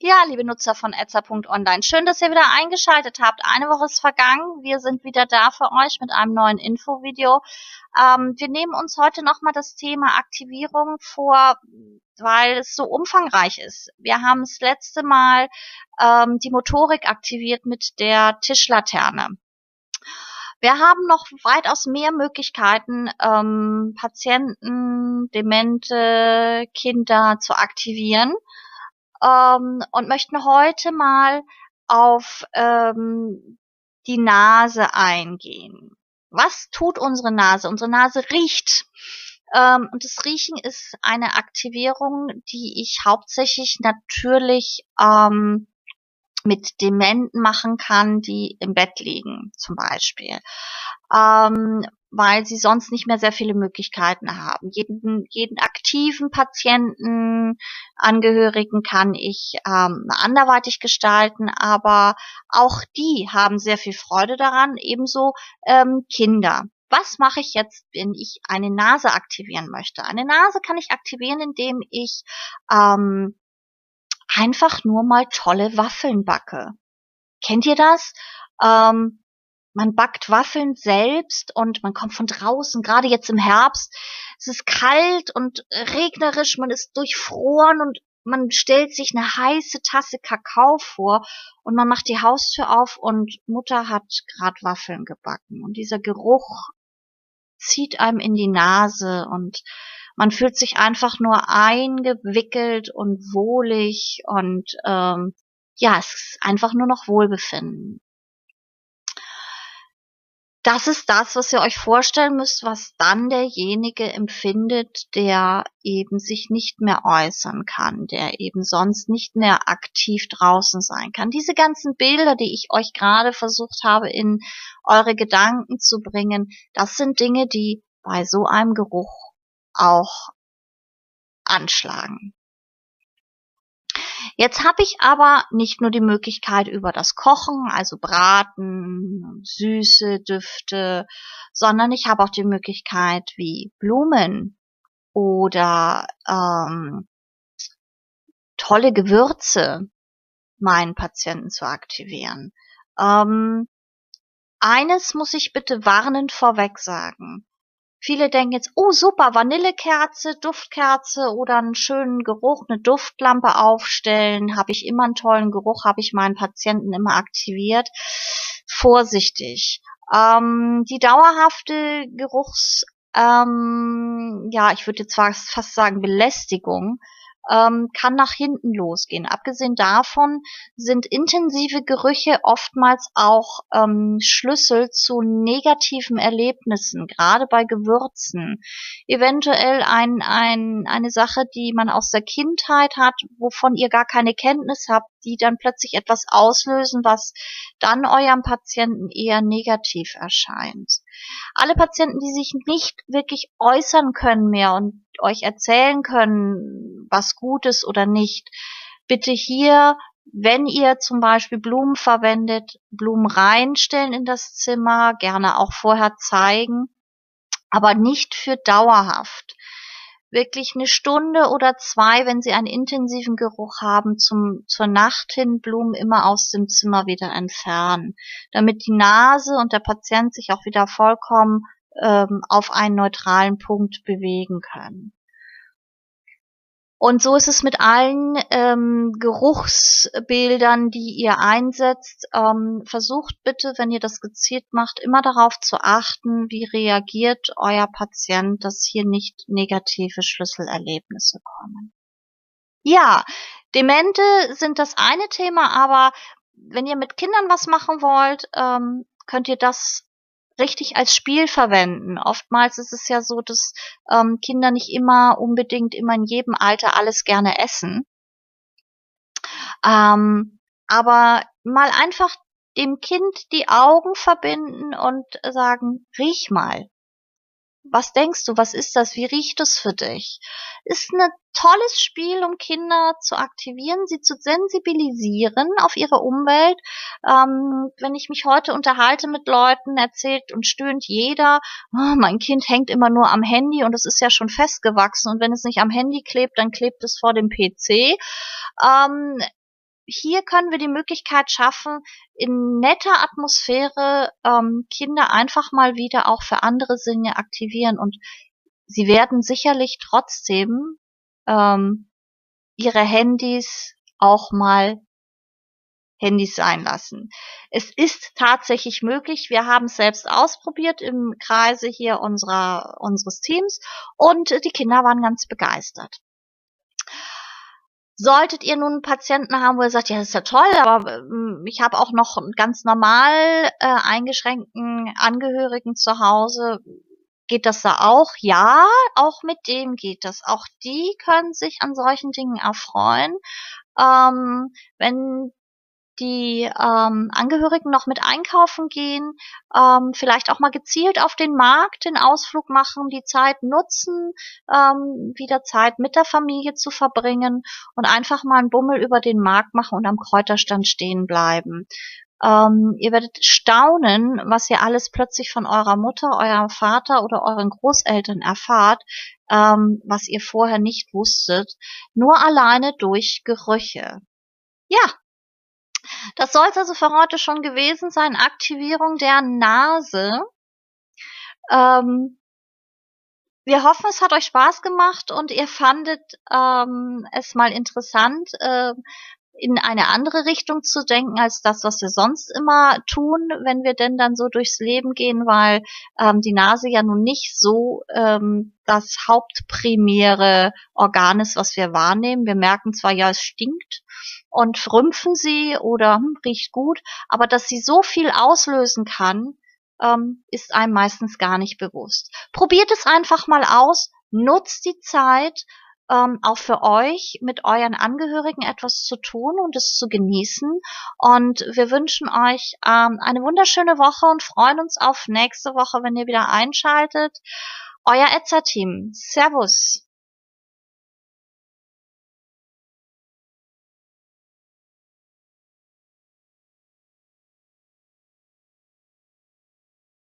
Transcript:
Ja, liebe Nutzer von Etzer.online, schön, dass ihr wieder eingeschaltet habt. Eine Woche ist vergangen. Wir sind wieder da für euch mit einem neuen Infovideo. Ähm, wir nehmen uns heute nochmal das Thema Aktivierung vor, weil es so umfangreich ist. Wir haben das letzte Mal ähm, die Motorik aktiviert mit der Tischlaterne. Wir haben noch weitaus mehr Möglichkeiten, ähm, Patienten, Demente, Kinder zu aktivieren ähm, und möchten heute mal auf ähm, die Nase eingehen. Was tut unsere Nase? Unsere Nase riecht. Ähm, und das Riechen ist eine Aktivierung, die ich hauptsächlich natürlich ähm, mit Dementen machen kann, die im Bett liegen, zum Beispiel. Ähm, weil sie sonst nicht mehr sehr viele Möglichkeiten haben. Jeden, jeden aktiven Patienten, Angehörigen kann ich ähm, anderweitig gestalten, aber auch die haben sehr viel Freude daran, ebenso ähm, Kinder. Was mache ich jetzt, wenn ich eine Nase aktivieren möchte? Eine Nase kann ich aktivieren, indem ich ähm, einfach nur mal tolle Waffeln backe. Kennt ihr das? Ähm, man backt Waffeln selbst und man kommt von draußen, gerade jetzt im Herbst. Es ist kalt und regnerisch, man ist durchfroren und man stellt sich eine heiße Tasse Kakao vor und man macht die Haustür auf und Mutter hat gerade Waffeln gebacken und dieser Geruch zieht einem in die Nase und man fühlt sich einfach nur eingewickelt und wohlig und ähm, ja, es ist einfach nur noch Wohlbefinden das ist das, was ihr euch vorstellen müsst, was dann derjenige empfindet, der eben sich nicht mehr äußern kann, der eben sonst nicht mehr aktiv draußen sein kann. Diese ganzen Bilder, die ich euch gerade versucht habe, in eure Gedanken zu bringen, das sind Dinge, die bei so einem Geruch auch anschlagen. Jetzt habe ich aber nicht nur die Möglichkeit über das Kochen, also Braten, süße Düfte, sondern ich habe auch die Möglichkeit wie Blumen oder ähm, tolle Gewürze meinen Patienten zu aktivieren. Ähm, eines muss ich bitte warnend vorweg sagen. Viele denken jetzt, oh super, Vanillekerze, Duftkerze oder einen schönen Geruch, eine Duftlampe aufstellen, habe ich immer einen tollen Geruch, habe ich meinen Patienten immer aktiviert. Vorsichtig. Ähm, die dauerhafte Geruchs, ähm, ja, ich würde jetzt fast sagen Belästigung, ähm, kann nach hinten losgehen. Abgesehen davon sind intensive Gerüche oftmals auch ähm, Schlüssel zu negativen Erlebnissen, gerade bei Gewürzen. Eventuell ein, ein, eine Sache, die man aus der Kindheit hat, wovon ihr gar keine Kenntnis habt, die dann plötzlich etwas auslösen, was dann eurem Patienten eher negativ erscheint. Alle Patienten, die sich nicht wirklich äußern können mehr und euch erzählen können, was gut ist oder nicht, bitte hier, wenn ihr zum Beispiel Blumen verwendet, Blumen reinstellen in das Zimmer, gerne auch vorher zeigen, aber nicht für dauerhaft. Wirklich eine Stunde oder zwei, wenn sie einen intensiven Geruch haben, zum, zur Nacht hin Blumen immer aus dem Zimmer wieder entfernen, damit die Nase und der Patient sich auch wieder vollkommen ähm, auf einen neutralen Punkt bewegen können. Und so ist es mit allen ähm, Geruchsbildern, die ihr einsetzt. Ähm, versucht bitte, wenn ihr das gezielt macht, immer darauf zu achten, wie reagiert euer Patient, dass hier nicht negative Schlüsselerlebnisse kommen. Ja, Demente sind das eine Thema, aber wenn ihr mit Kindern was machen wollt, ähm, könnt ihr das richtig als Spiel verwenden. Oftmals ist es ja so, dass ähm, Kinder nicht immer unbedingt immer in jedem Alter alles gerne essen. Ähm, aber mal einfach dem Kind die Augen verbinden und sagen, riech mal. Was denkst du, was ist das? Wie riecht es für dich? Ist ein tolles Spiel, um Kinder zu aktivieren, sie zu sensibilisieren auf ihre Umwelt. Ähm, wenn ich mich heute unterhalte mit Leuten, erzählt und stöhnt jeder, oh, mein Kind hängt immer nur am Handy und es ist ja schon festgewachsen und wenn es nicht am Handy klebt, dann klebt es vor dem PC. Ähm, hier können wir die Möglichkeit schaffen, in netter Atmosphäre ähm, Kinder einfach mal wieder auch für andere Dinge aktivieren und sie werden sicherlich trotzdem ähm, ihre Handys auch mal Handys sein lassen. Es ist tatsächlich möglich. Wir haben es selbst ausprobiert im Kreise hier unserer, unseres Teams und die Kinder waren ganz begeistert. Solltet ihr nun einen Patienten haben, wo ihr sagt, ja, das ist ja toll, aber ähm, ich habe auch noch einen ganz normal äh, eingeschränkten Angehörigen zu Hause, geht das da auch? Ja, auch mit dem geht das. Auch die können sich an solchen Dingen erfreuen. Ähm, wenn die ähm, Angehörigen noch mit einkaufen gehen, ähm, vielleicht auch mal gezielt auf den Markt den Ausflug machen, die Zeit nutzen, ähm, wieder Zeit mit der Familie zu verbringen und einfach mal einen Bummel über den Markt machen und am Kräuterstand stehen bleiben. Ähm, ihr werdet staunen, was ihr alles plötzlich von eurer Mutter, eurem Vater oder euren Großeltern erfahrt, ähm, was ihr vorher nicht wusstet, nur alleine durch Gerüche. Ja, das soll es also für heute schon gewesen sein. Aktivierung der Nase. Ähm, wir hoffen, es hat euch Spaß gemacht und ihr fandet ähm, es mal interessant, äh, in eine andere Richtung zu denken als das, was wir sonst immer tun, wenn wir denn dann so durchs Leben gehen, weil ähm, die Nase ja nun nicht so ähm, das hauptprimäre Organ ist, was wir wahrnehmen. Wir merken zwar, ja, es stinkt, und rümpfen sie oder hm, riecht gut, aber dass sie so viel auslösen kann, ähm, ist einem meistens gar nicht bewusst. Probiert es einfach mal aus, nutzt die Zeit, ähm, auch für euch mit euren Angehörigen etwas zu tun und es zu genießen. Und wir wünschen euch ähm, eine wunderschöne Woche und freuen uns auf nächste Woche, wenn ihr wieder einschaltet. Euer Etzer-Team. Servus.